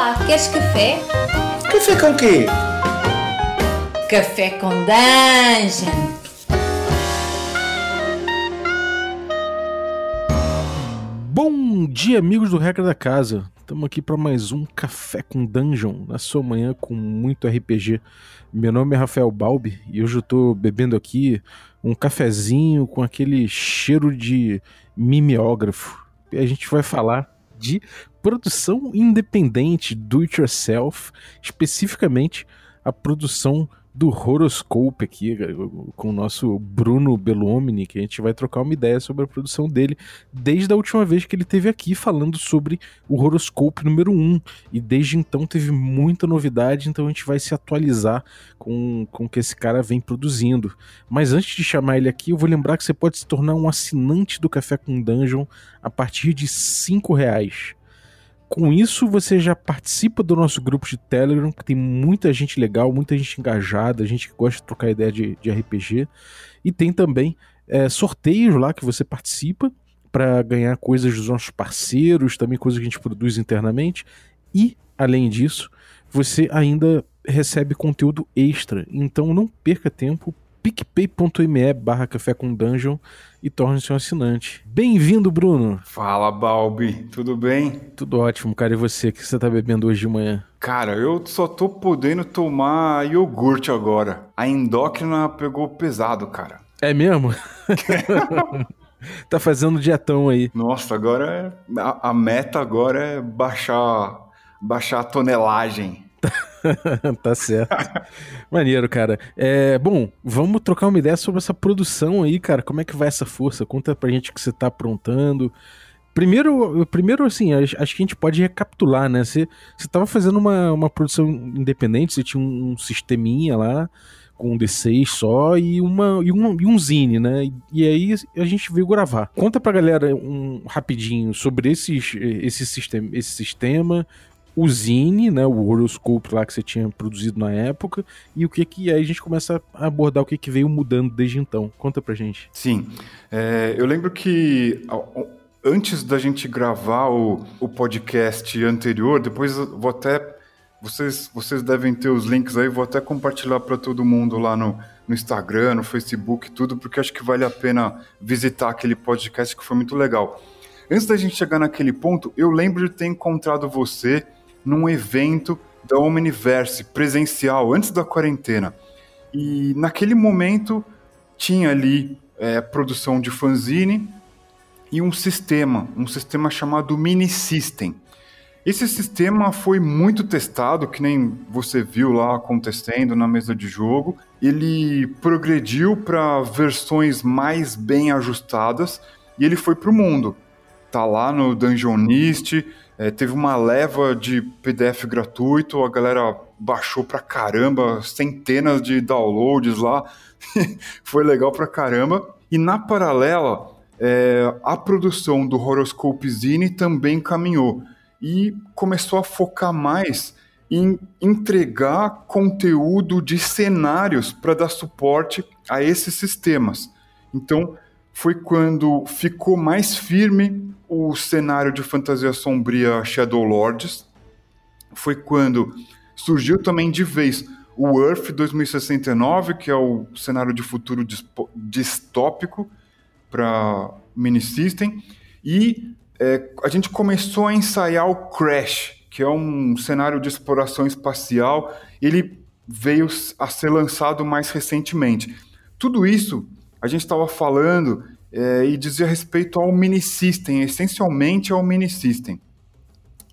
Olá, queres café? Café com quê? Café com dungeon. Bom dia, amigos do Regra da Casa. Estamos aqui para mais um Café com Dungeon, na sua manhã com muito RPG. Meu nome é Rafael Balbi e hoje eu estou bebendo aqui um cafezinho com aquele cheiro de mimeógrafo. E a gente vai falar de produção independente, do it yourself, especificamente a produção do Horoscope aqui, com o nosso Bruno Bellomini, que a gente vai trocar uma ideia sobre a produção dele, desde a última vez que ele teve aqui falando sobre o Horoscope número 1. E desde então teve muita novidade, então a gente vai se atualizar com, com o que esse cara vem produzindo. Mas antes de chamar ele aqui, eu vou lembrar que você pode se tornar um assinante do Café com Dungeon a partir de 5 reais. Com isso, você já participa do nosso grupo de Telegram, que tem muita gente legal, muita gente engajada, gente que gosta de trocar ideia de, de RPG. E tem também é, sorteios lá que você participa para ganhar coisas dos nossos parceiros, também coisas que a gente produz internamente. E, além disso, você ainda recebe conteúdo extra. Então não perca tempo, picpay.me barra café com dungeon e torne-se um assinante. Bem-vindo, Bruno! Fala, Balbi, tudo bem? Tudo ótimo, cara. E você? O que você tá bebendo hoje de manhã? Cara, eu só tô podendo tomar iogurte agora. A endócrina pegou pesado, cara. É mesmo? tá fazendo dietão aí. Nossa, agora é... a, a meta agora é baixar, baixar a tonelagem. tá certo. Maneiro, cara. É, bom, vamos trocar uma ideia sobre essa produção aí, cara. Como é que vai essa força? Conta pra gente o que você tá aprontando. Primeiro, primeiro assim, acho, que a gente pode recapitular, né? Você, você tava fazendo uma, uma produção independente, você tinha um, sisteminha lá com um D6 só e, uma, e, um, e um zine, né? E, aí a gente veio gravar. Conta pra galera um rapidinho sobre esses, esse, sistema, esse sistema, o Zine, né, o horoscope lá que você tinha produzido na época, e o que que aí a gente começa a abordar o que que veio mudando desde então. Conta pra gente. Sim, é, eu lembro que antes da gente gravar o, o podcast anterior, depois vou até vocês, vocês devem ter os links aí, vou até compartilhar para todo mundo lá no, no Instagram, no Facebook, tudo, porque acho que vale a pena visitar aquele podcast que foi muito legal. Antes da gente chegar naquele ponto, eu lembro de ter encontrado você num evento da Omniverse presencial, antes da quarentena. E naquele momento tinha ali é, produção de fanzine e um sistema, um sistema chamado Mini System. Esse sistema foi muito testado, que nem você viu lá acontecendo na mesa de jogo. Ele progrediu para versões mais bem ajustadas e ele foi para o mundo. Tá lá no Dungeonist, é, teve uma leva de PDF gratuito, a galera baixou pra caramba, centenas de downloads lá, foi legal pra caramba. E na paralela, é, a produção do Horoscope Zine também caminhou e começou a focar mais em entregar conteúdo de cenários para dar suporte a esses sistemas. Então, foi quando ficou mais firme o cenário de fantasia sombria Shadow Lords. Foi quando surgiu também de vez o Earth 2069, que é o cenário de futuro distópico para mini system, e é, a gente começou a ensaiar o Crash, que é um cenário de exploração espacial. Ele veio a ser lançado mais recentemente. Tudo isso a gente estava falando é, e dizia respeito ao mini system, essencialmente ao mini system.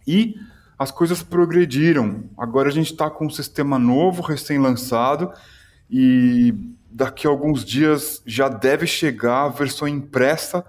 E as coisas progrediram. Agora a gente está com um sistema novo, recém-lançado, e daqui a alguns dias já deve chegar a versão impressa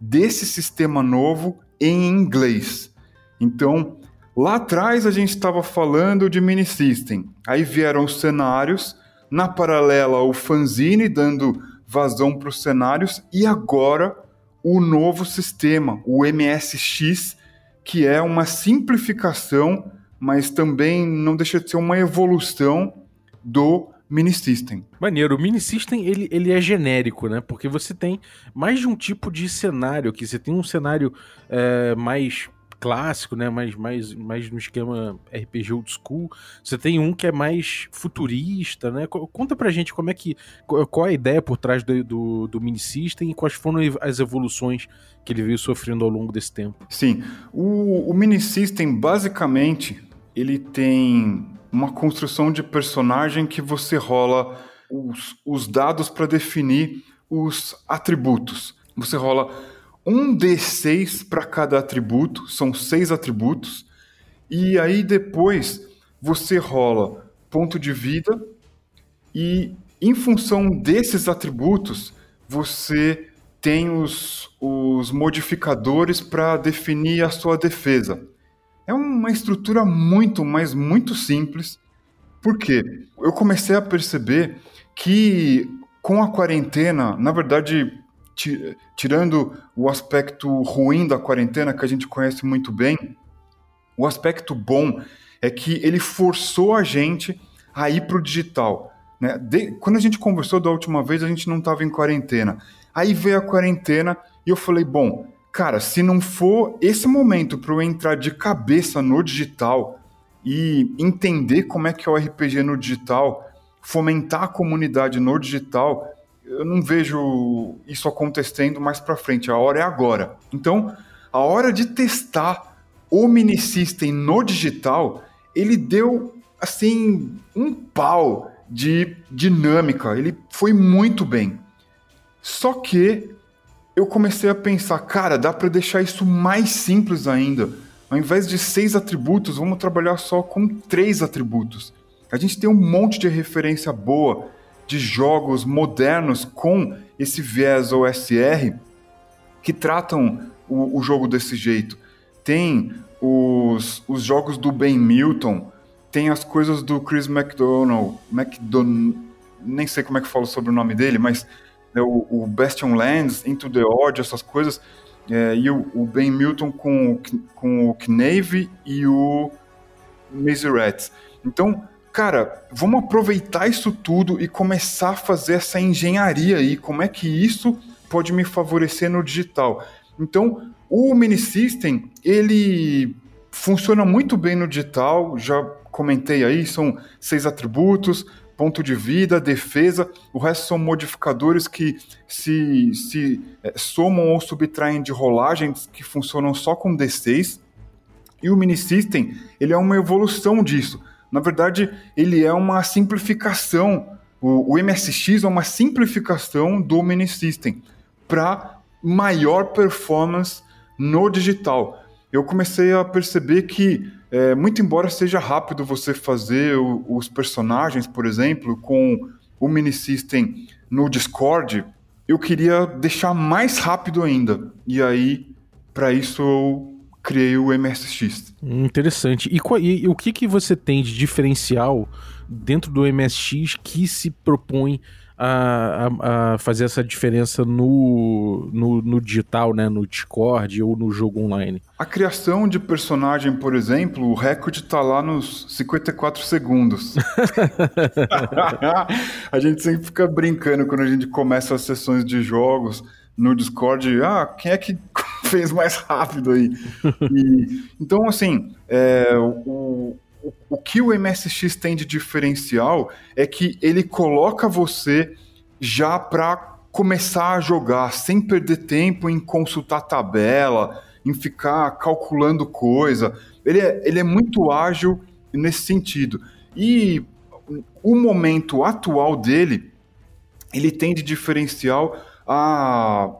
desse sistema novo em inglês. Então, lá atrás a gente estava falando de mini system. Aí vieram os cenários, na paralela o fanzine dando vazão para os cenários e agora o novo sistema, o MSX, que é uma simplificação, mas também não deixa de ser uma evolução do mini system. Maneiro, o mini system ele, ele é genérico, né? Porque você tem mais de um tipo de cenário aqui. Você tem um cenário é, mais clássico, né? Mais, mais, mais no esquema RPG old school. Você tem um que é mais futurista, né? Conta pra gente como é que. Qual a ideia por trás do, do, do mini system e quais foram as evoluções que ele veio sofrendo ao longo desse tempo. Sim. O, o mini system, basicamente, ele tem uma construção de personagem que você rola os, os dados para definir os atributos. Você rola um D6 para cada atributo, são seis atributos, e aí depois você rola ponto de vida, e em função desses atributos, você tem os, os modificadores para definir a sua defesa. É uma estrutura muito, mas muito simples. Porque eu comecei a perceber que com a quarentena, na verdade, tirando o aspecto ruim da quarentena, que a gente conhece muito bem, o aspecto bom é que ele forçou a gente a ir para o digital. Né? De, quando a gente conversou da última vez, a gente não estava em quarentena. Aí veio a quarentena e eu falei: bom, cara, se não for esse momento para eu entrar de cabeça no digital e entender como é que é o RPG no digital, fomentar a comunidade no digital, eu não vejo isso acontecendo mais para frente. A hora é agora. Então, a hora de testar o mini system no digital, ele deu assim um pau de dinâmica. Ele foi muito bem. Só que eu comecei a pensar, cara, dá para deixar isso mais simples ainda. Ao invés de seis atributos, vamos trabalhar só com três atributos. A gente tem um monte de referência boa de jogos modernos com esse viés OSR que tratam o, o jogo desse jeito. Tem os, os jogos do Ben Milton, tem as coisas do Chris McDonald, McDon nem sei como é que falo sobre o nome dele, mas é o, o Bastion Lands, Into the Odd, essas coisas, é, e o, o, Ben Milton com, com o Knave e o Maze Rats. Então, cara, vamos aproveitar isso tudo e começar a fazer essa engenharia aí. Como é que isso pode me favorecer no digital? Então, o mini system, ele funciona muito bem no digital, já comentei aí, são seis atributos, ponto de vida, defesa, o resto são modificadores que se, se é, somam ou subtraem de rolagens que funcionam só com D6. E o mini system, ele é uma evolução disso. Na verdade, ele é uma simplificação. O, o MSX é uma simplificação do mini system para maior performance no digital. Eu comecei a perceber que, é, muito embora seja rápido você fazer o, os personagens, por exemplo, com o mini system no Discord, eu queria deixar mais rápido ainda. E aí, para isso, eu criei o MSX. Interessante. E, e, e, o que, que você tem de diferencial dentro do MSX que se propõe a, a, a fazer essa diferença no, no, no, digital, né? No Discord ou no jogo online? A criação de personagem, por exemplo, o recorde está lá nos 54 segundos. a gente sempre fica brincando quando a gente começa as sessões de jogos no Discord, ah, quem é que fez mais rápido aí? E, então, assim, é, o, o, o que o MSX tem de diferencial é que ele coloca você já para começar a jogar, sem perder tempo em consultar tabela, em ficar calculando coisa. Ele é, ele é muito ágil nesse sentido. E o momento atual dele, ele tem de diferencial a,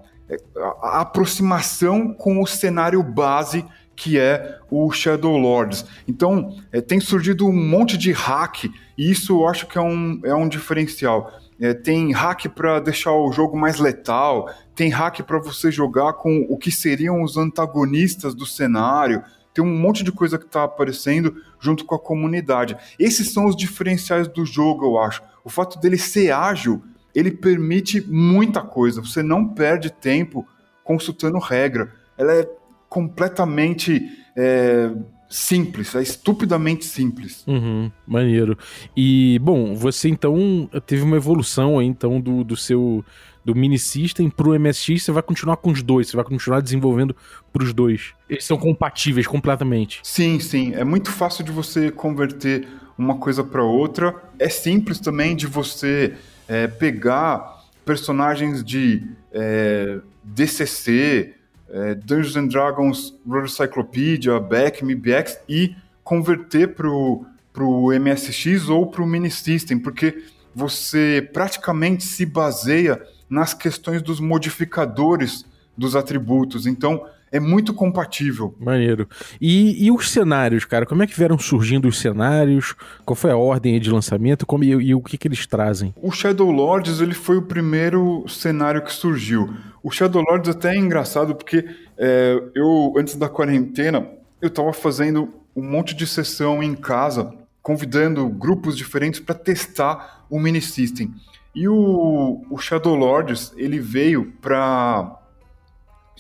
a aproximação com o cenário base que é o Shadow Lords. Então, é, tem surgido um monte de hack, e isso eu acho que é um, é um diferencial. É, tem hack para deixar o jogo mais letal, tem hack para você jogar com o que seriam os antagonistas do cenário. Tem um monte de coisa que está aparecendo junto com a comunidade. Esses são os diferenciais do jogo, eu acho. O fato dele ser ágil ele permite muita coisa. Você não perde tempo consultando regra. Ela é completamente é, simples, é estupidamente simples. Uhum, maneiro. E, bom, você então teve uma evolução aí, então, do, do seu do mini system pro MSX, você vai continuar com os dois, você vai continuar desenvolvendo pros dois. Eles são compatíveis completamente. Sim, sim, é muito fácil de você converter uma coisa para outra. É simples também de você é, pegar personagens de é, DCC, é, Dungeons and Dragons World Cyclopedia, Beck, MBX e converter pro, pro MSX ou pro Mini System, porque você praticamente se baseia nas questões dos modificadores dos atributos. Então, é muito compatível. Maneiro. E, e, os cenários, cara? Como é que vieram surgindo os cenários? Qual foi a ordem de lançamento? Como, e, e, o que, que eles trazem? O Shadow Lords ele foi o primeiro cenário que surgiu. O Shadow Lords até é engraçado porque é, eu, antes da quarentena, eu estava fazendo um monte de sessão em casa, convidando grupos diferentes para testar o mini system. E o, o Shadow Lords ele veio para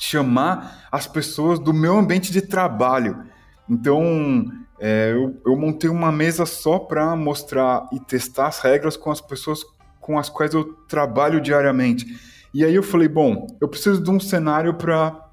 chamar as pessoas do meu ambiente de trabalho. Então, é, eu, eu, montei uma mesa só para mostrar e testar as regras com as pessoas com as quais eu trabalho diariamente. E aí eu falei, bom, eu preciso de um cenário para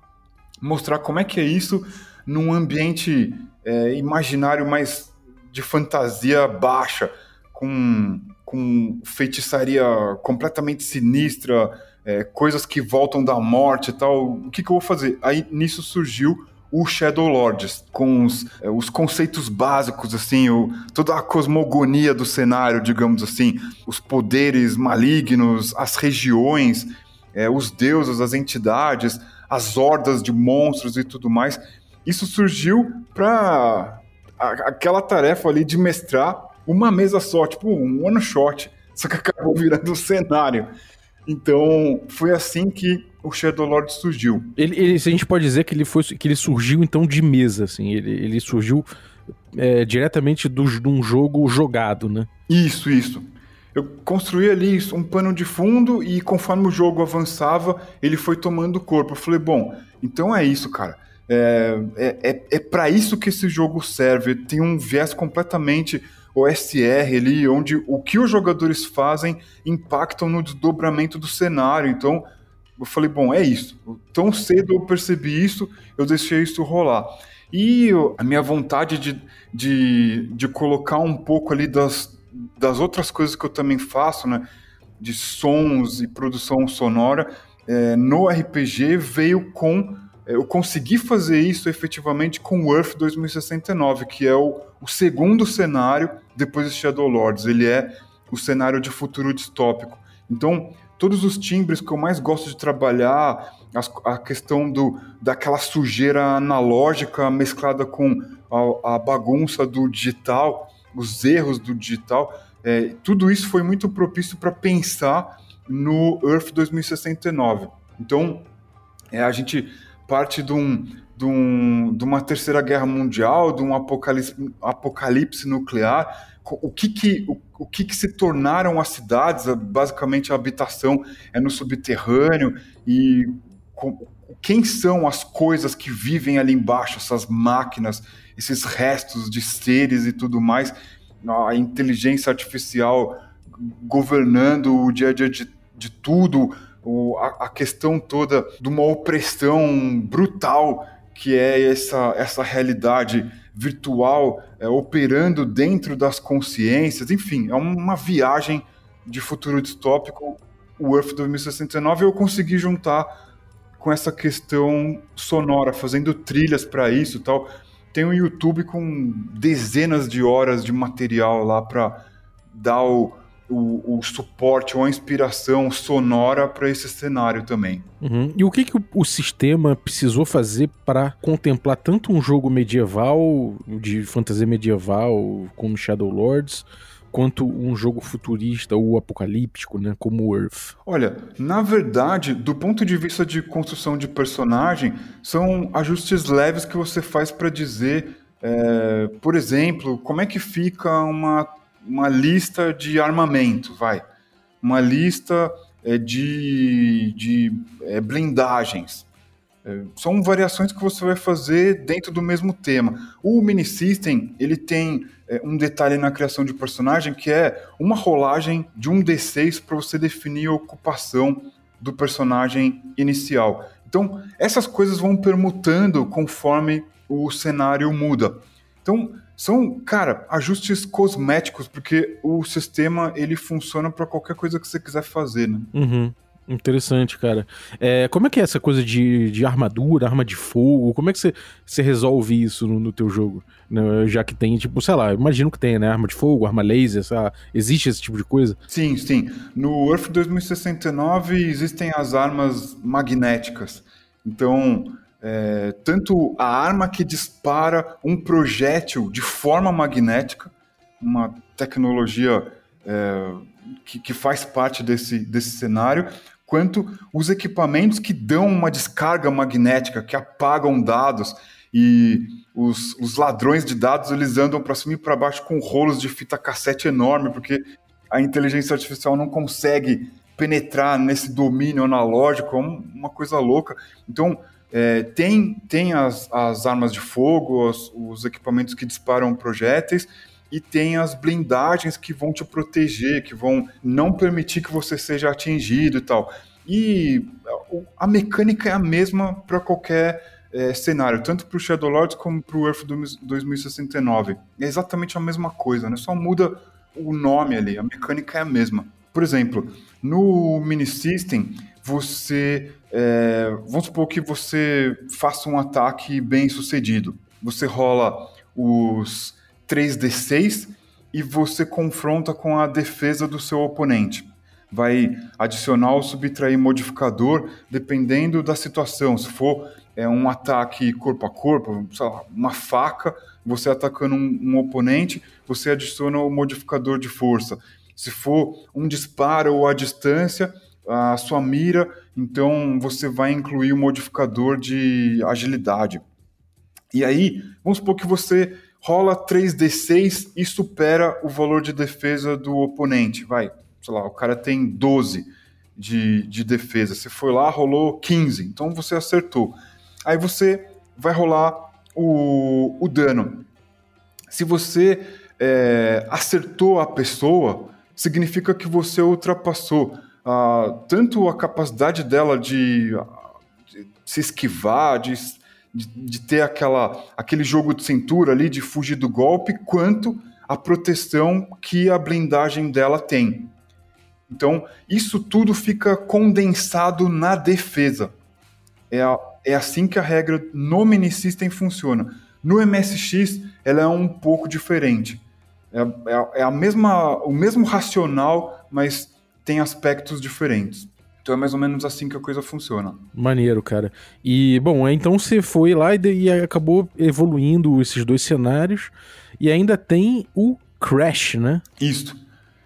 mostrar como é que é isso num ambiente é, imaginário mais de fantasia baixa, com, com feitiçaria completamente sinistra, é, coisas que voltam da morte e tal. O que, que eu vou fazer? Aí nisso surgiu o Shadow Lords, com os, é, os conceitos básicos, assim, o, toda a cosmogonia do cenário, digamos assim, os poderes malignos, as regiões, é, os deuses, as entidades, as hordas de monstros e tudo mais. Isso surgiu para aquela tarefa ali de mestrar uma mesa só, tipo um one shot, só que acabou virando um cenário. Então, foi assim que o Shadow Lord surgiu. Ele, ele, a gente pode dizer que ele, foi, que ele surgiu, então, de mesa, assim. Ele, ele surgiu é, diretamente do, de um jogo jogado, né? Isso, isso. Eu construí ali um pano de fundo e conforme o jogo avançava, ele foi tomando corpo. Eu falei, bom, então é isso, cara. É, é, é, é para isso que esse jogo serve. Tem um viés completamente OSR ali, onde o que os jogadores fazem impactam no desdobramento do cenário. Então, eu falei, bom, é isso. Tão cedo eu percebi isso, eu deixei isso rolar. E a minha vontade de, de, de colocar um pouco ali das, das outras coisas que eu também faço, né? De sons e produção sonora, é, no RPG veio com eu consegui fazer isso efetivamente com o Earth 2069, que é o, o segundo cenário depois de Shadow Lords. Ele é o cenário de futuro distópico. Então, todos os timbres que eu mais gosto de trabalhar, a, a questão do, daquela sujeira analógica mesclada com a, a bagunça do digital, os erros do digital, é, tudo isso foi muito propício para pensar no Earth 2069. Então, é, a gente parte de, um, de, um, de uma terceira guerra mundial, de um apocalipse, apocalipse nuclear. O que que, o, o que que se tornaram as cidades? Basicamente, a habitação é no subterrâneo e com, quem são as coisas que vivem ali embaixo, essas máquinas, esses restos de seres e tudo mais, a inteligência artificial governando o dia a dia de, de tudo, a questão toda de uma opressão brutal que é essa, essa realidade virtual é, operando dentro das consciências, enfim, é uma viagem de futuro distópico. O Earth 2069 eu consegui juntar com essa questão sonora, fazendo trilhas para isso tal. Tem um YouTube com dezenas de horas de material lá para dar o, o, o, suporte ou a inspiração sonora para esse cenário também. Uhum. E o que, que o, o sistema precisou fazer para contemplar tanto um jogo medieval, de fantasia medieval, como Shadow Lords, quanto um jogo futurista ou apocalíptico, né, como Earth? Olha, na verdade, do ponto de vista de construção de personagem, são ajustes leves que você faz para dizer, é, por exemplo, como é que fica uma uma lista de armamento, vai. Uma lista é, de, de é, blindagens. É, são variações que você vai fazer dentro do mesmo tema. O mini system ele tem é, um detalhe na criação de personagem que é uma rolagem de um d6 para você definir a ocupação do personagem inicial. Então essas coisas vão permutando conforme o cenário muda. Então são, cara, ajustes cosméticos porque o sistema ele funciona para qualquer coisa que você quiser fazer, né? Uhum. Interessante, cara. É, como é que é essa coisa de, de armadura, arma de fogo? Como é que você, você resolve isso no, no teu jogo? Né, já que tem, tipo, sei lá, imagino que tem, né? Arma de fogo, arma laser, sabe? existe esse tipo de coisa? Sim, sim. No Earth 2069 existem as armas magnéticas. Então, é, tanto a arma que dispara um projétil de forma magnética, uma tecnologia é, que, que, faz parte desse, desse cenário, quanto os equipamentos que dão uma descarga magnética, que apagam dados e os, os ladrões de dados eles andam para cima e para baixo com rolos de fita cassete enorme, porque a inteligência artificial não consegue penetrar nesse domínio analógico, é uma coisa louca. Então, é, tem, tem as, as armas de fogo, os, os equipamentos que disparam projéteis, e tem as blindagens que vão te proteger, que vão não permitir que você seja atingido e tal. E a mecânica é a mesma para qualquer é, cenário, tanto para o Shadowlords como para o Earth 2069. É exatamente a mesma coisa, né? só muda o nome ali, a mecânica é a mesma. Por exemplo, no Mini System, você. É, vamos supor que você faça um ataque bem sucedido. Você rola os 3d6 e você confronta com a defesa do seu oponente. Vai adicionar ou subtrair modificador dependendo da situação. Se for é, um ataque corpo a corpo, lá, uma faca, você atacando um, um oponente, você adiciona o modificador de força. Se for um disparo ou a distância, a sua mira, então você vai incluir o modificador de agilidade. E aí, vamos supor que você rola 3d6 e supera o valor de defesa do oponente. Vai, sei lá, o cara tem 12 de, de defesa. Você foi lá, rolou 15, então você acertou. Aí você vai rolar o, o dano. Se você é, acertou a pessoa, significa que você ultrapassou uh, tanto a capacidade dela de, de se esquivar, de de, de ter aquela, aquele jogo de cintura ali, de fugir do golpe, quanto a proteção que a blindagem dela tem. Então, isso tudo fica condensado na defesa. É, a, é assim que a regra no mini system funciona. No MSX, ela é um pouco diferente. É, é, é a mesma, o mesmo racional, mas tem aspectos diferentes. Então é mais ou menos assim que a coisa funciona. Maneiro, cara. E, bom, então você foi lá e, e acabou evoluindo esses dois cenários. E ainda tem o Crash, né? Isso.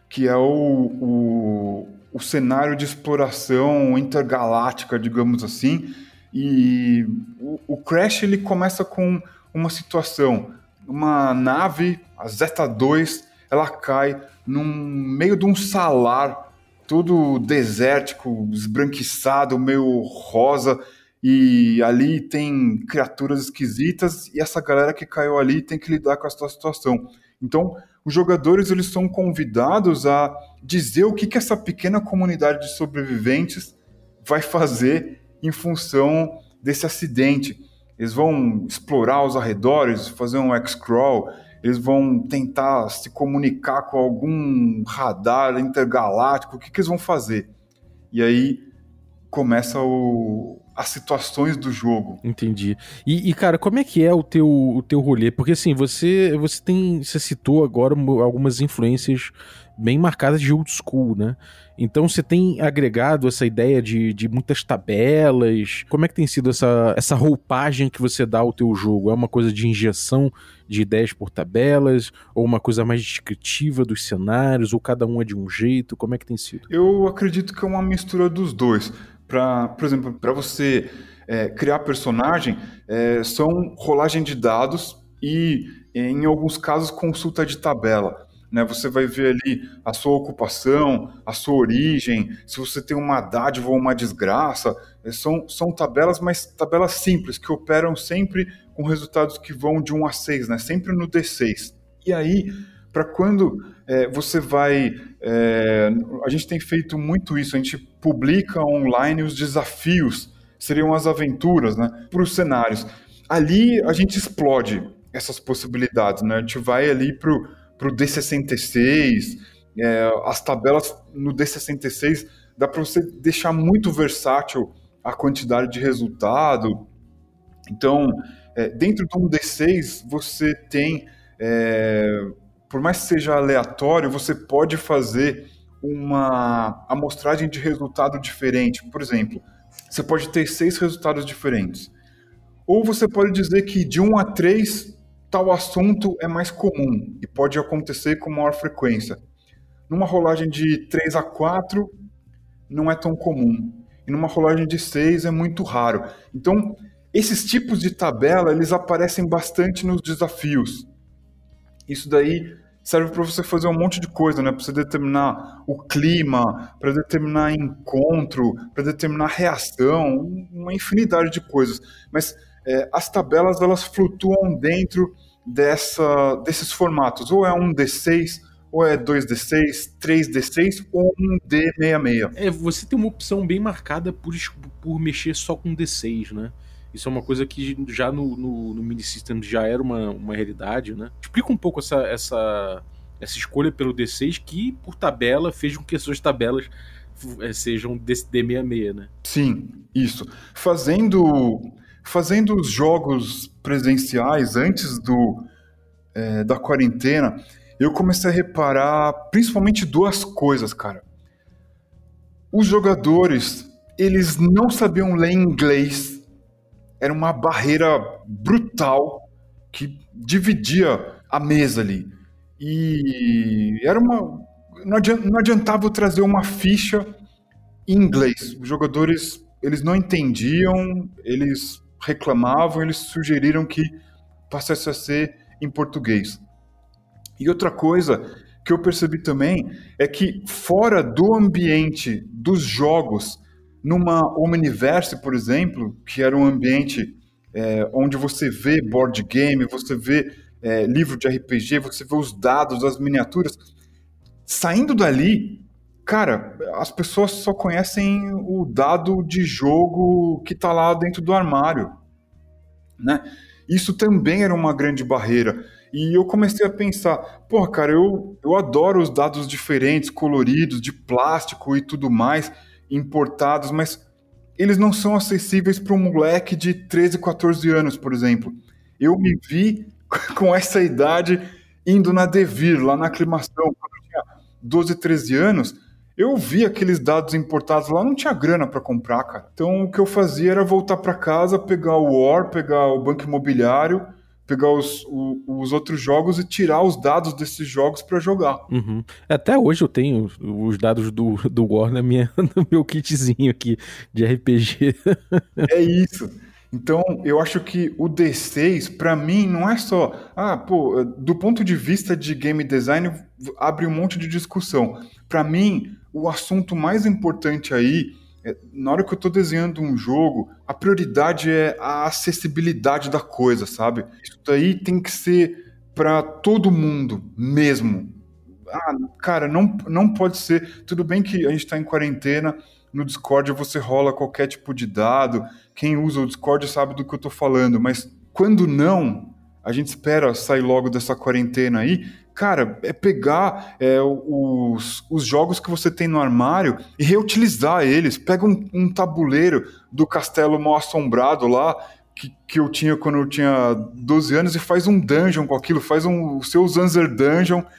Que é o, o, o cenário de exploração intergaláctica, digamos assim. E o, o Crash ele começa com uma situação. Uma nave, a Zeta 2, ela cai no meio de um salar tudo desértico, esbranquiçado, meio rosa, e ali tem criaturas esquisitas, e essa galera que caiu ali tem que lidar com essa situação. Então, os jogadores eles são convidados a dizer o que, que essa pequena comunidade de sobreviventes vai fazer em função desse acidente. Eles vão explorar os arredores, fazer um X-Crawl, eles vão tentar se comunicar com algum radar intergaláctico, o que, que eles vão fazer? E aí começa o, as situações do jogo. Entendi. E, e, cara, como é que é o teu, o teu rolê? Porque assim, você, você tem. Você citou agora algumas influências bem marcadas de old school, né? Então você tem agregado essa ideia de, de muitas tabelas. Como é que tem sido essa, essa roupagem que você dá ao teu jogo? É uma coisa de injeção de ideias por tabelas? Ou uma coisa mais descritiva dos cenários? Ou cada um é de um jeito? Como é que tem sido? Eu acredito que é uma mistura dos dois. Pra, por exemplo, para você é, criar personagem, é, são rolagem de dados e, em alguns casos, consulta de tabela. Né? Você vai ver ali a sua ocupação, a sua origem, se você tem uma dádiva ou uma desgraça. É, são, são tabelas, mas tabelas simples, que operam sempre com resultados que vão de 1 a 6, né? Sempre no D6. E aí, para quando é, você vai. É, a gente tem feito muito isso, a gente publica online os desafios, seriam as aventuras, né? Para os cenários. Ali a gente explode essas possibilidades, né? A gente vai ali para o D66, é, as tabelas no D66 dá para você deixar muito versátil a quantidade de resultado. Então, é, dentro de um D6, você tem, é, por mais que seja aleatório, você pode fazer uma amostragem de resultado diferente. Por exemplo, você pode ter seis resultados diferentes. Ou você pode dizer que de 1 a 3 tal assunto é mais comum e pode acontecer com maior frequência. Numa rolagem de 3 a 4, não é tão comum. E numa rolagem de 6 é muito raro. Então, esses tipos de tabela, eles aparecem bastante nos desafios. Isso daí serve para você fazer um monte de coisa, né? Para você determinar o clima, para determinar encontro, para determinar reação, uma infinidade de coisas. Mas é, as tabelas elas flutuam dentro dessa, desses formatos. Ou é um D6, ou é 2D6, 3D6 ou um D66. É, você tem uma opção bem marcada por, por mexer só com D6, né? Isso é uma coisa que já no, no, no mini system já era uma, uma realidade, né? Explica um pouco essa, essa, essa escolha pelo D6 que, por tabela, fez com que as suas tabelas é, sejam D66, né? Sim, isso. Fazendo fazendo os jogos presenciais antes do, é, da quarentena, eu comecei a reparar principalmente duas coisas, cara. Os jogadores, eles não sabiam ler inglês. Era uma barreira brutal que dividia a mesa ali. E era uma. Não adiantava trazer uma ficha em inglês. Os jogadores eles não entendiam, eles reclamavam, eles sugeriram que passasse a ser em português. E outra coisa que eu percebi também é que fora do ambiente dos jogos, numa Omniverse, por exemplo, que era um ambiente é, onde você vê board game, você vê é, livro de RPG, você vê os dados, as miniaturas, saindo dali, cara, as pessoas só conhecem o dado de jogo que está lá dentro do armário, né? Isso também era uma grande barreira. E eu comecei a pensar, pô, cara, eu, eu adoro os dados diferentes, coloridos, de plástico e tudo mais, importados, mas eles não são acessíveis para um moleque de 13, 14 anos, por exemplo. Eu me vi com essa idade indo na Devir, lá na aclimação, quando eu tinha 12, 13 anos, eu vi aqueles dados importados lá, não tinha grana para comprar, cara. Então o que eu fazia era voltar para casa, pegar o War, pegar o banco imobiliário, pegar os, os outros jogos e tirar os dados desses jogos para jogar. Uhum. Até hoje eu tenho os dados do, do War na minha, no meu kitzinho aqui de RPG. É isso. Então, eu acho que o D6, para mim, não é só. Ah, pô, do ponto de vista de game design, abre um monte de discussão. Para mim, o assunto mais importante aí, é, na hora que eu estou desenhando um jogo, a prioridade é a acessibilidade da coisa, sabe? Isso daí tem que ser para todo mundo mesmo. Ah, cara, não, não pode ser. Tudo bem que a gente está em quarentena no Discord você rola qualquer tipo de dado. Quem usa o Discord sabe do que eu estou falando, mas quando não, a gente espera sair logo dessa quarentena aí. Cara, é pegar é, os, os jogos que você tem no armário e reutilizar eles. Pega um, um tabuleiro do Castelo Mal Assombrado lá, que, que, eu tinha quando eu tinha 12 anos, e faz um dungeon com aquilo, faz um, o seu Zanzer Dungeon.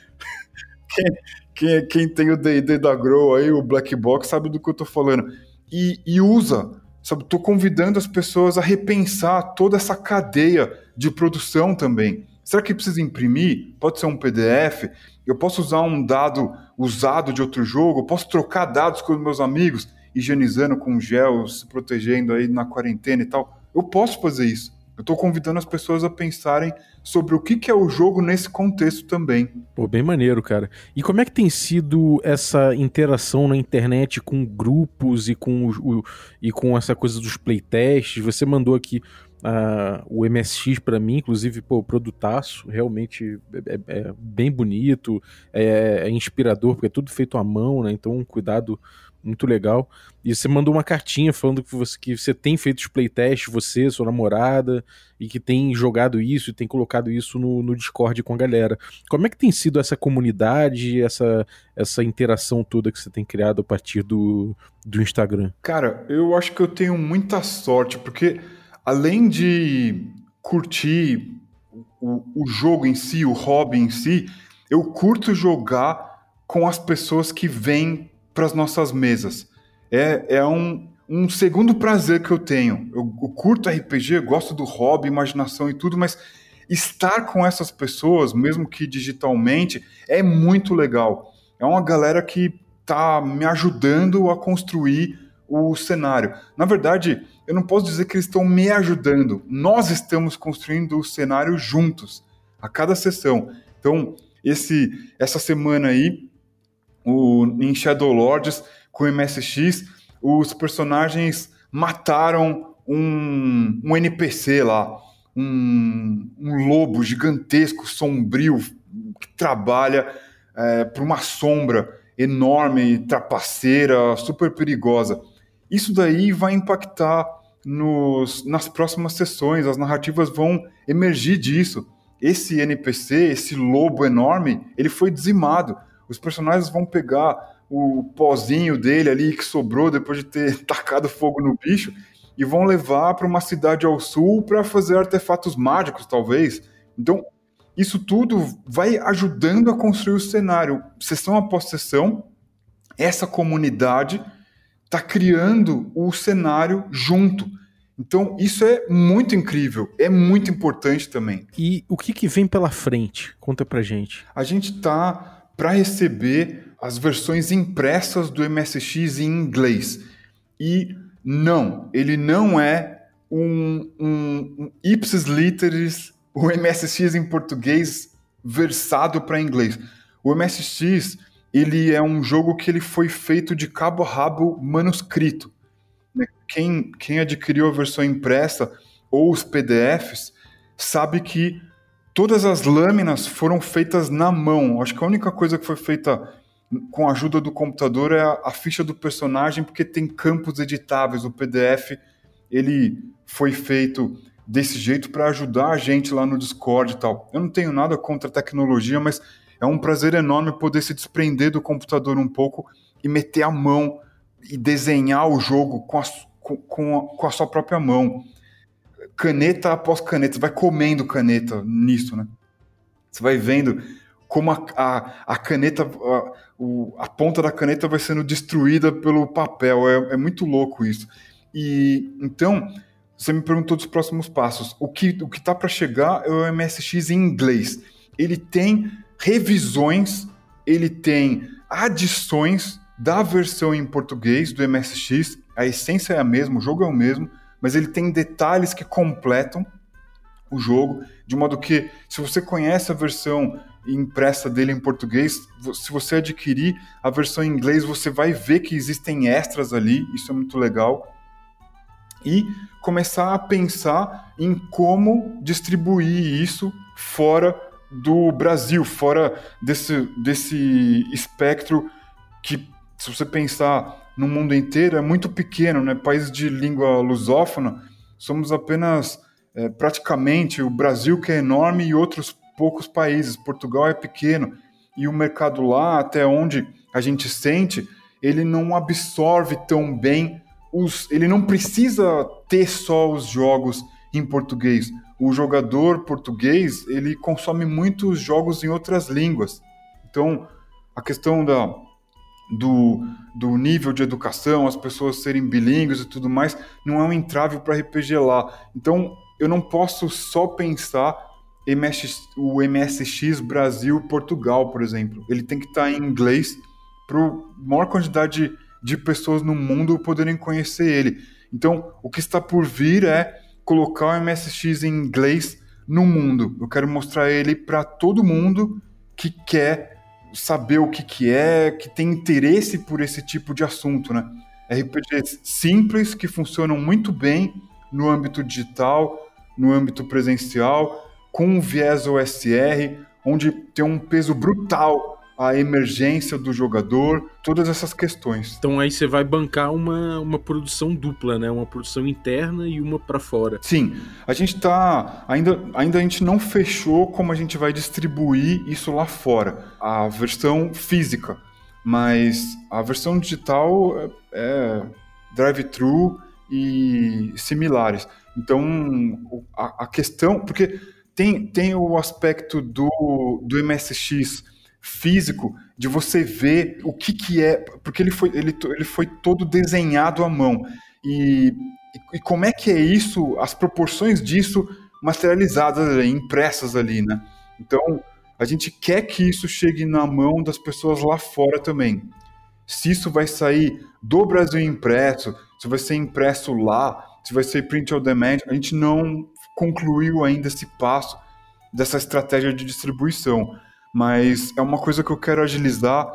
Quem, quem tem o D&D da Grow aí, o Black Box, sabe do que eu tô falando. E, e usa, sabe? Tô convidando as pessoas a repensar toda essa cadeia de produção também. Será que precisa imprimir? Pode ser um PDF? Eu posso usar um dado usado de outro jogo? Eu posso trocar dados com meus amigos, higienizando com gel, se protegendo aí na quarentena e tal? Eu posso fazer isso. Eu estou convidando as pessoas a pensarem sobre o que, que é o jogo nesse contexto também. Pô, bem maneiro, cara. E como é que tem sido essa interação na internet com grupos e com, o, e com essa coisa dos playtests? Você mandou aqui uh, o MSX para mim, inclusive, pô, produtaço, realmente é, é, é bem bonito, é, é, inspirador, porque é tudo feito à mão, né? Então, um cuidado muito legal. E você mandou uma cartinha falando que você, que você tem feito os playtests, você, sua namorada, e que tem jogado isso e tem colocado isso no, no Discord com a galera. Como é que tem sido essa comunidade, essa, essa interação toda que você tem criado a partir do, do Instagram? Cara, eu acho que eu tenho muita sorte, porque além de curtir o, o jogo em si, o hobby em si, eu curto jogar com as pessoas que vêm para as nossas mesas. É, é um, um segundo prazer que eu tenho. Eu, eu curto RPG, gosto do hobby, imaginação e tudo, mas estar com essas pessoas, mesmo que digitalmente, é muito legal. É uma galera que tá me ajudando a construir o cenário. Na verdade, eu não posso dizer que eles estão me ajudando. Nós estamos construindo o cenário juntos, a cada sessão. Então, esse, essa semana aí, o, em Shadow Lords, com MSX, os personagens mataram um, um NPC lá, um, um lobo gigantesco, sombrio, que trabalha é, por uma sombra enorme, trapaceira, super perigosa. Isso daí vai impactar nos, nas próximas sessões, as narrativas vão emergir disso. Esse NPC, esse lobo enorme, ele foi dizimado. Os personagens vão pegar o pozinho dele ali que sobrou depois de ter tacado fogo no bicho e vão levar para uma cidade ao sul para fazer artefatos mágicos, talvez. Então, isso tudo vai ajudando a construir o cenário, sessão após sessão. Essa comunidade está criando o cenário junto. Então, isso é muito incrível, é muito importante também. E o que, que vem pela frente? Conta pra gente. A gente tá para receber as versões impressas do MSX em inglês. E não, ele não é um, um, um ipsis literis, o MSX em português versado para inglês. O MSX ele é um jogo que ele foi feito de cabo a rabo manuscrito. Né? Quem, quem adquiriu a versão impressa ou os PDFs sabe que todas as lâminas foram feitas na mão. Acho que a única coisa que foi feita com a ajuda do computador é a, a ficha do personagem, porque tem campos editáveis. O PDF ele foi feito desse jeito para ajudar a gente lá no Discord e tal. Eu não tenho nada contra a tecnologia, mas é um prazer enorme poder se desprender do computador um pouco e meter a mão e desenhar o jogo com a, com a, com a sua própria mão. Caneta após caneta, você vai comendo caneta nisso, né? Você vai vendo como a, a, a caneta, a, o, a ponta da caneta vai sendo destruída pelo papel. É, é muito louco isso. E então, você me perguntou dos próximos passos. O que o que tá para chegar é o MSX em inglês. Ele tem revisões, ele tem adições da versão em português do MSX. A essência é a mesma, o jogo é o mesmo, mas ele tem detalhes que completam o jogo, de modo que, se você conhece a versão impressa dele em português, se você adquirir a versão em inglês, você vai ver que existem extras ali, isso é muito legal. E começar a pensar em como distribuir isso fora do Brasil, fora desse, desse espectro que, se você pensar no mundo inteiro, é muito pequeno, né? País de língua lusófona, somos apenas é, praticamente o Brasil que é enorme e outros poucos países. Portugal é pequeno e o mercado lá, até onde a gente sente, ele não absorve tão bem os, ele não precisa ter só os jogos em português o jogador português ele consome muitos jogos em outras línguas. Então, a questão da, do, do nível de educação, as pessoas serem bilíngues e tudo mais, não é um entrave para RPG lá. Então, eu não posso só pensar MSX, o MSX Brasil Portugal, por exemplo. Ele tem que estar tá em inglês para a maior quantidade de pessoas no mundo poderem conhecer ele. Então, o que está por vir é colocar o MSX em inglês no mundo. Eu quero mostrar ele para todo mundo que quer saber o que, que é, que tem interesse por esse tipo de assunto, né? RPGs simples que funcionam muito bem no âmbito digital, no âmbito presencial, com um viés OSR, onde tem um peso brutal a emergência do jogador, todas essas questões. Então aí você vai bancar uma, uma produção dupla, né? Uma produção interna e uma para fora. Sim, a gente tá ainda ainda a gente não fechou como a gente vai distribuir isso lá fora, a versão física, mas a versão digital é, é drive-thru e similares. Então a, a questão, porque tem, tem o aspecto do, do MSX físico de você ver o que, que é, porque ele foi, ele, ele foi todo desenhado à mão. E, e, como é que é isso, as proporções disso materializadas ali, impressas ali, né? Então, a gente quer que isso chegue na mão das pessoas lá fora também. Se isso vai sair do Brasil impresso, se vai ser impresso lá, se vai ser print on demand, a gente não concluiu ainda esse passo dessa estratégia de distribuição mas é uma coisa que eu quero agilizar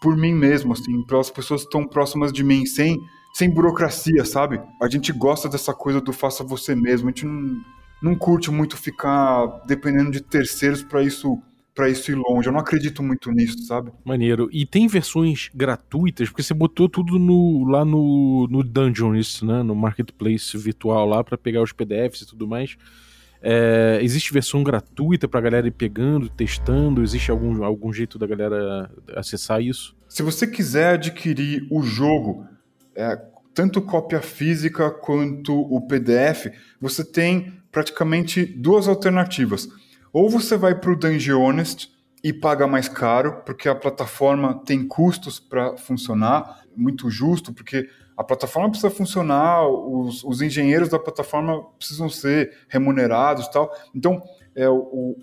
por mim mesmo, assim, pelas pessoas que estão próximas de mim, sem, sem burocracia, sabe? A gente gosta dessa coisa do faça você mesmo, a gente não, não curte muito ficar dependendo de terceiros para isso para isso ir longe. Eu não acredito muito nisso, sabe? Maneiro. E tem versões gratuitas, porque você botou tudo no, lá no, no Dungeon, isso, né? No marketplace virtual lá para pegar os PDFs e tudo mais. É, existe versão gratuita para a galera ir pegando, testando? Existe algum, algum jeito da galera acessar isso? Se você quiser adquirir o jogo, é, tanto cópia física quanto o PDF, você tem praticamente duas alternativas. Ou você vai para o Dungeonist e paga mais caro, porque a plataforma tem custos para funcionar, muito justo, porque a plataforma precisa funcionar, os, os engenheiros da plataforma precisam ser remunerados tal. Então, é,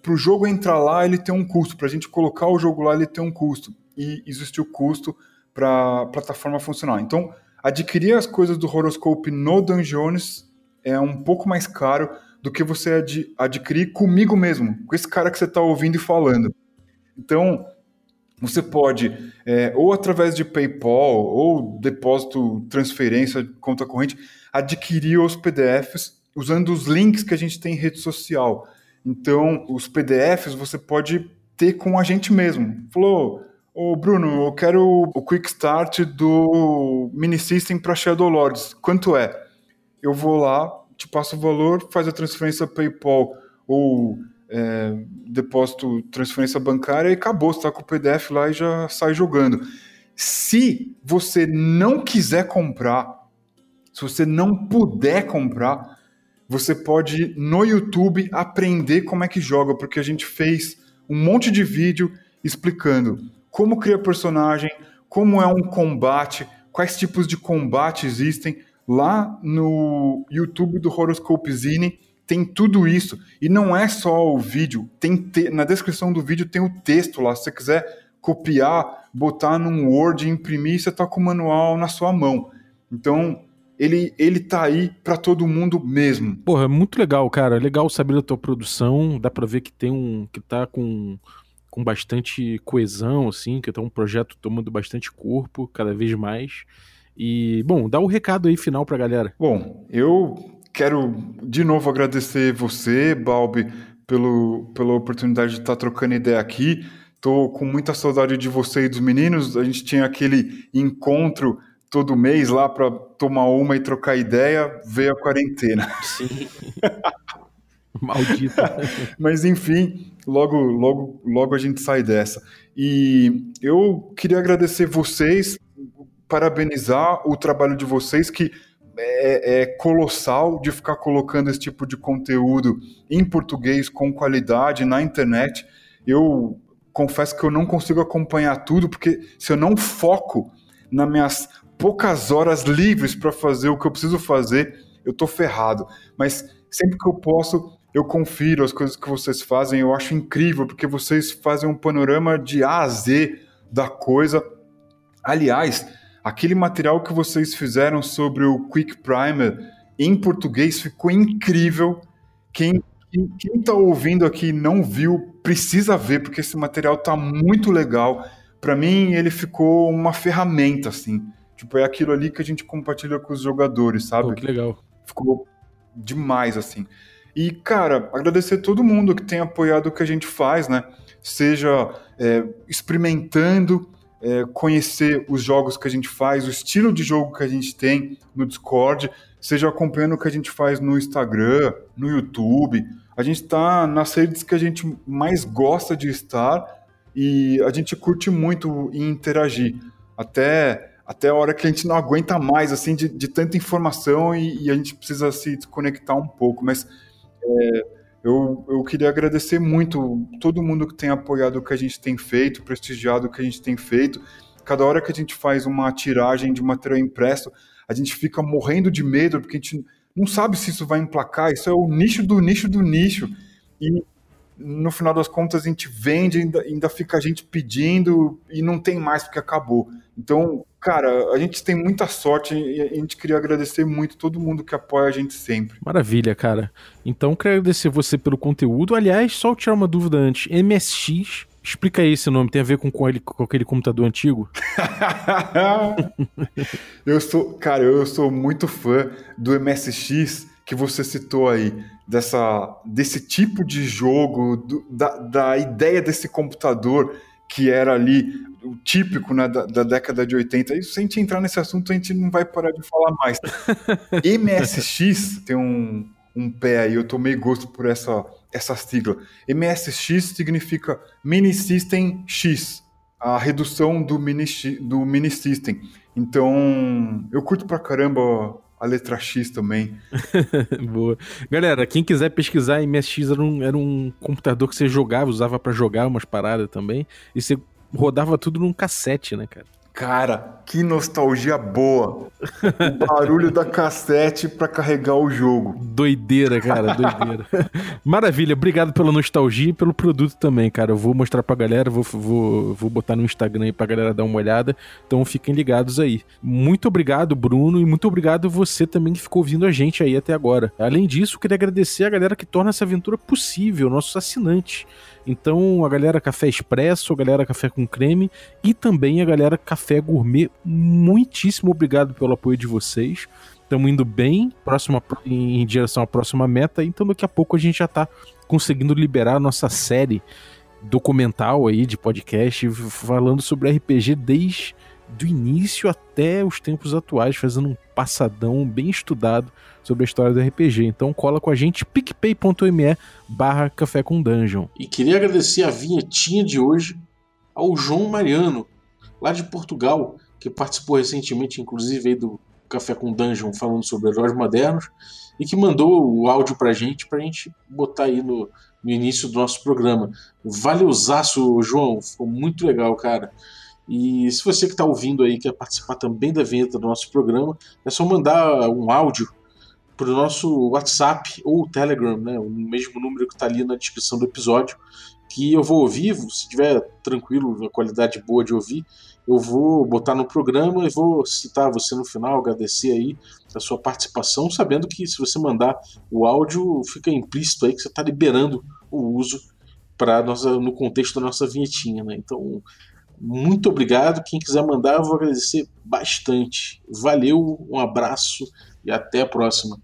para o jogo entrar lá, ele tem um custo. Para a gente colocar o jogo lá, ele tem um custo. E existe o custo para a plataforma funcionar. Então, adquirir as coisas do Horoscope no Dungeons é um pouco mais caro do que você ad adquirir comigo mesmo, com esse cara que você está ouvindo e falando. Então, você pode, é, ou através de PayPal, ou depósito, transferência, conta corrente, adquirir os PDFs usando os links que a gente tem em rede social. Então, os PDFs você pode ter com a gente mesmo. Falou, ô Bruno, eu quero o Quick Start do Mini System para Shadow Lords. Quanto é? Eu vou lá, te passo o valor, faz a transferência PayPal ou é, depósito, transferência bancária e acabou, você está com o PDF lá e já sai jogando. Se você não quiser comprar, se você não puder comprar, você pode no YouTube aprender como é que joga, porque a gente fez um monte de vídeo explicando como cria personagem, como é um combate, quais tipos de combate existem lá no YouTube do Horoscope Zine tem tudo isso. E não é só o vídeo, tem te... na descrição do vídeo tem o texto lá. Se você quiser copiar, botar num Word, imprimir, você está com o manual na sua mão. Então, ele, ele tá aí para todo mundo mesmo. Porra, é muito legal, cara. É legal saber da tua produção. Dá para ver que tem um. que tá com, com bastante coesão, assim, que tá um projeto tomando bastante corpo, cada vez mais. E, bom, dá o um recado aí final pra galera. Bom, eu Quero de novo agradecer você, Balbi, pelo, pela oportunidade de estar trocando ideia aqui. Estou com muita saudade de você e dos meninos. A gente tinha aquele encontro todo mês lá para tomar uma e trocar ideia. Veio a quarentena. Sim. Maldita. Mas enfim, logo, logo, logo a gente sai dessa. E eu queria agradecer vocês, parabenizar o trabalho de vocês que é, é, colossal de ficar colocando esse tipo de conteúdo em português com qualidade na internet. Eu confesso que eu não consigo acompanhar tudo, porque se eu não foco nas minhas poucas horas livres para fazer o que eu preciso fazer, eu tô ferrado. Mas sempre que eu posso, eu confiro as coisas que vocês fazem, eu acho incrível, porque vocês fazem um panorama de A a Z da coisa. Aliás, aquele material que vocês fizeram sobre o Quick Primer, em português, ficou incrível. Quem quem está ouvindo aqui não viu, precisa ver, porque esse material tá muito legal. Para mim, ele ficou uma ferramenta, assim. Tipo, é aquilo ali que a gente compartilha com os jogadores, sabe? Pô, que legal. Ficou demais, assim. E, cara, agradecer todo mundo que tem apoiado o que a gente faz, né? Seja é, experimentando, é, conhecer os jogos que a gente faz, o estilo de jogo que a gente tem no Discord, seja acompanhando o que a gente faz no Instagram, no YouTube. A gente está nas redes que a gente mais gosta de estar e a gente curte muito em interagir. Até, até a hora que a gente não aguenta mais, assim, de, de tanta informação e, e, a gente precisa se desconectar um pouco. Mas é, eu, eu queria agradecer muito todo mundo que tem apoiado o que a gente tem feito, prestigiado o que a gente tem feito. Cada hora que a gente faz uma tiragem de material impresso, a gente fica morrendo de medo, porque a gente não sabe se isso vai emplacar, isso é o nicho do nicho do nicho. E no final das contas a gente vende, ainda, ainda fica a gente pedindo e não tem mais porque acabou. Então, cara, a gente tem muita sorte e a gente queria agradecer muito todo mundo que apoia a gente sempre. Maravilha, cara. Então, quero agradecer você pelo conteúdo. Aliás, só tirar uma dúvida antes. MSX Explica aí esse nome, tem a ver com, com, ele, com aquele computador antigo? eu sou, cara, eu sou muito fã do MSX que você citou aí, dessa, desse tipo de jogo, do, da, da ideia desse computador que era ali o típico né, da, da, década de 80. E se a gente entrar nesse assunto, a gente não vai parar de falar mais. MSX tem um, um pé aí, eu tomei gosto por essa essa sigla. MSX significa Mini System X, a redução do Mini, do mini System. Então, eu curto pra caramba a letra X também. Boa. Galera, quem quiser pesquisar, MSX era um, era um computador que você jogava, usava para jogar umas paradas também, e você rodava tudo num cassete, né, cara? Cara, que nostalgia boa. O barulho da cassete para carregar o jogo. Doideira, cara, doideira. Maravilha, obrigado pela nostalgia e pelo produto também, cara. Eu vou mostrar pra galera, vou, vou, vou botar no Instagram aí pra galera dar uma olhada. Então fiquem ligados aí. Muito obrigado, Bruno, e muito obrigado você também que ficou ouvindo a gente aí até agora. Além disso, queria agradecer a galera que torna essa aventura possível, nossos assinantes. Então, a galera Café Expresso, a galera Café com Creme e também a galera Café Gourmet, muitíssimo obrigado pelo apoio de vocês. Estamos indo bem próxima, em direção à próxima meta, então daqui a pouco a gente já está conseguindo liberar a nossa série documental aí de podcast falando sobre RPG desde do início até os tempos atuais, fazendo um passadão bem estudado sobre a história do RPG. Então cola com a gente picpay.me barra café com dungeon. E queria agradecer a vinhetinha de hoje ao João Mariano, lá de Portugal, que participou recentemente, inclusive, do Café com Dungeon, falando sobre heróis modernos, e que mandou o áudio pra gente, pra gente botar aí no, no início do nosso programa. Valeuzaço, João, ficou muito legal, cara. E se você que está ouvindo aí quer participar também da vinheta do nosso programa, é só mandar um áudio para o nosso WhatsApp ou Telegram, né, o mesmo número que está ali na descrição do episódio, que eu vou ouvir, se tiver tranquilo, a qualidade boa de ouvir, eu vou botar no programa e vou citar você no final, agradecer aí a sua participação, sabendo que se você mandar o áudio, fica implícito aí que você está liberando o uso para no contexto da nossa vinhetinha, né? Então, muito obrigado. Quem quiser mandar, eu vou agradecer bastante. Valeu, um abraço e até a próxima.